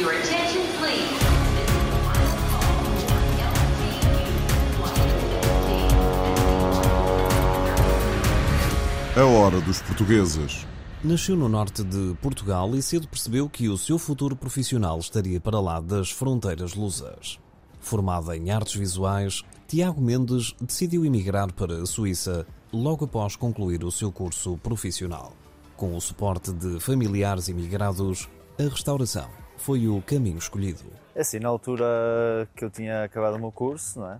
Your attention, please. A hora dos portugueses. Nasceu no norte de Portugal e cedo percebeu que o seu futuro profissional estaria para lá das fronteiras lusas. Formado em artes visuais, Tiago Mendes decidiu emigrar para a Suíça logo após concluir o seu curso profissional. Com o suporte de familiares imigrados, a restauração foi o caminho escolhido. É assim, na altura que eu tinha acabado o meu curso, não é?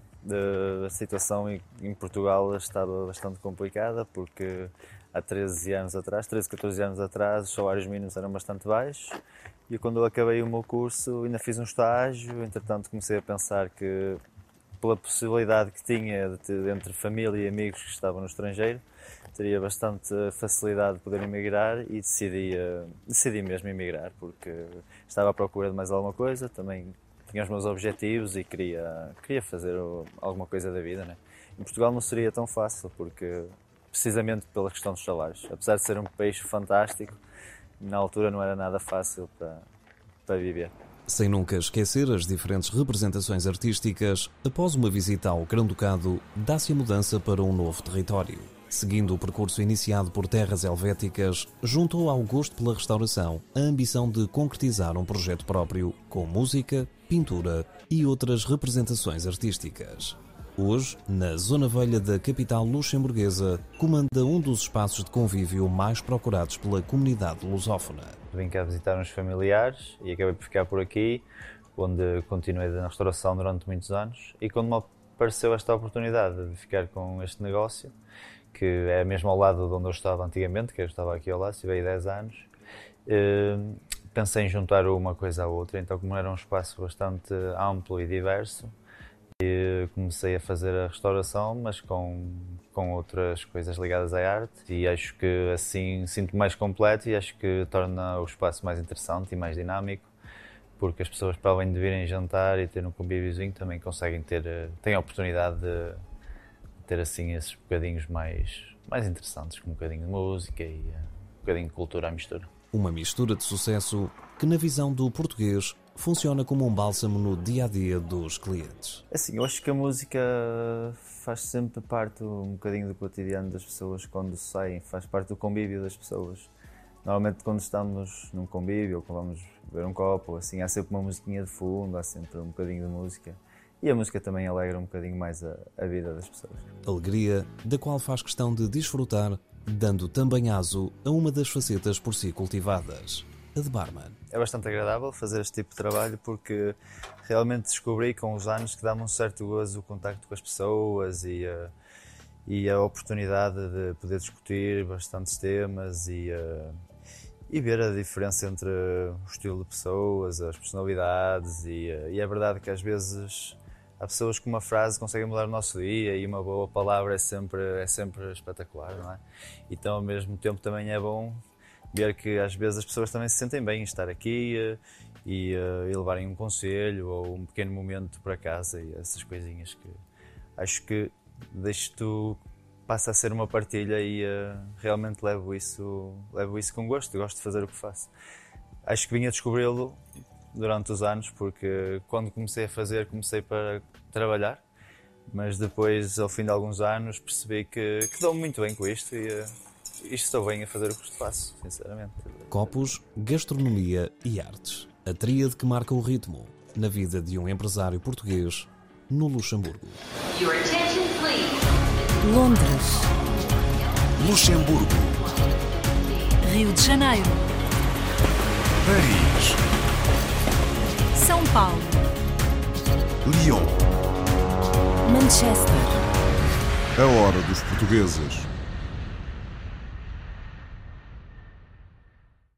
A situação em Portugal estava bastante complicada porque há 13 anos atrás, 13, 14 anos atrás, os salários mínimos eram bastante baixos e quando eu acabei o meu curso ainda fiz um estágio, entretanto comecei a pensar que pela possibilidade que tinha de ter, entre família e amigos que estavam no estrangeiro, teria bastante facilidade de poder emigrar e decidi, eh, decidi mesmo emigrar porque estava à procura de mais alguma coisa, também tinha os meus objetivos e queria, queria fazer alguma coisa da vida. Né? Em Portugal não seria tão fácil porque precisamente pela questão dos salários. Apesar de ser um país fantástico, na altura não era nada fácil para, para viver. Sem nunca esquecer as diferentes representações artísticas, após uma visita ao Grão-Ducado, dá-se a mudança para um novo território. Seguindo o percurso iniciado por terras helvéticas, juntou ao gosto pela restauração a ambição de concretizar um projeto próprio com música, pintura e outras representações artísticas. Hoje, na zona velha da capital luxemburguesa, comanda um dos espaços de convívio mais procurados pela comunidade lusófona. Vim cá visitar uns familiares e acabei por ficar por aqui, onde continuei na restauração durante muitos anos. E quando me apareceu esta oportunidade de ficar com este negócio, que é mesmo ao lado de onde eu estava antigamente, que eu estava aqui ao lado, estive aí 10 anos, eh, pensei em juntar uma coisa à outra. Então, como era um espaço bastante amplo e diverso, comecei a fazer a restauração, mas com, com outras coisas ligadas à arte e acho que assim sinto mais completo e acho que torna o espaço mais interessante e mais dinâmico porque as pessoas para além de virem jantar e ter um convíviozinho também conseguem ter têm a oportunidade de ter assim esses bocadinhos mais mais interessantes com um bocadinho de música e eh, um bocadinho de cultura à mistura. Uma mistura de sucesso que, na visão do português, funciona como um bálsamo no dia a dia dos clientes. Assim, eu acho que a música faz sempre parte um bocadinho do cotidiano das pessoas quando saem, faz parte do convívio das pessoas. Normalmente quando estamos num convívio ou quando vamos beber um copo, assim, há sempre uma musiquinha de fundo, há sempre um bocadinho de música. E a música também alegra um bocadinho mais a, a vida das pessoas. Alegria da qual faz questão de desfrutar, dando também aso a uma das facetas por si cultivadas, de barman. É bastante agradável fazer este tipo de trabalho porque realmente descobri com os anos que dá-me um certo gozo o contacto com as pessoas e a, e a oportunidade de poder discutir bastantes temas e, eh, e ver a diferença entre o estilo de pessoas, as personalidades e, eh, e é verdade que às vezes há pessoas que uma frase conseguem mudar o nosso dia e uma boa palavra é sempre, é sempre espetacular, não é? Então ao mesmo tempo também é bom ver que às vezes as pessoas também se sentem bem em estar aqui eh, e, eh, e levarem um conselho ou um pequeno momento para casa e essas coisinhas que acho que isto passa a ser uma partilha e eh, realmente levo isso, levo isso com gosto, gosto de fazer o que faço. Acho que vim a descobri-lo durante os anos porque quando comecei a fazer comecei para trabalhar mas depois ao fim de alguns anos percebi que, que dou-me muito bem com isto e, estou bem a fazer o que faço, sinceramente. Copos, gastronomia e artes. A tríade que marca o ritmo na vida de um empresário português no Luxemburgo. Your attention, please. Londres, Luxemburgo. Rio de Janeiro, Paris. São Paulo, Lyon. Manchester. A hora dos portugueses.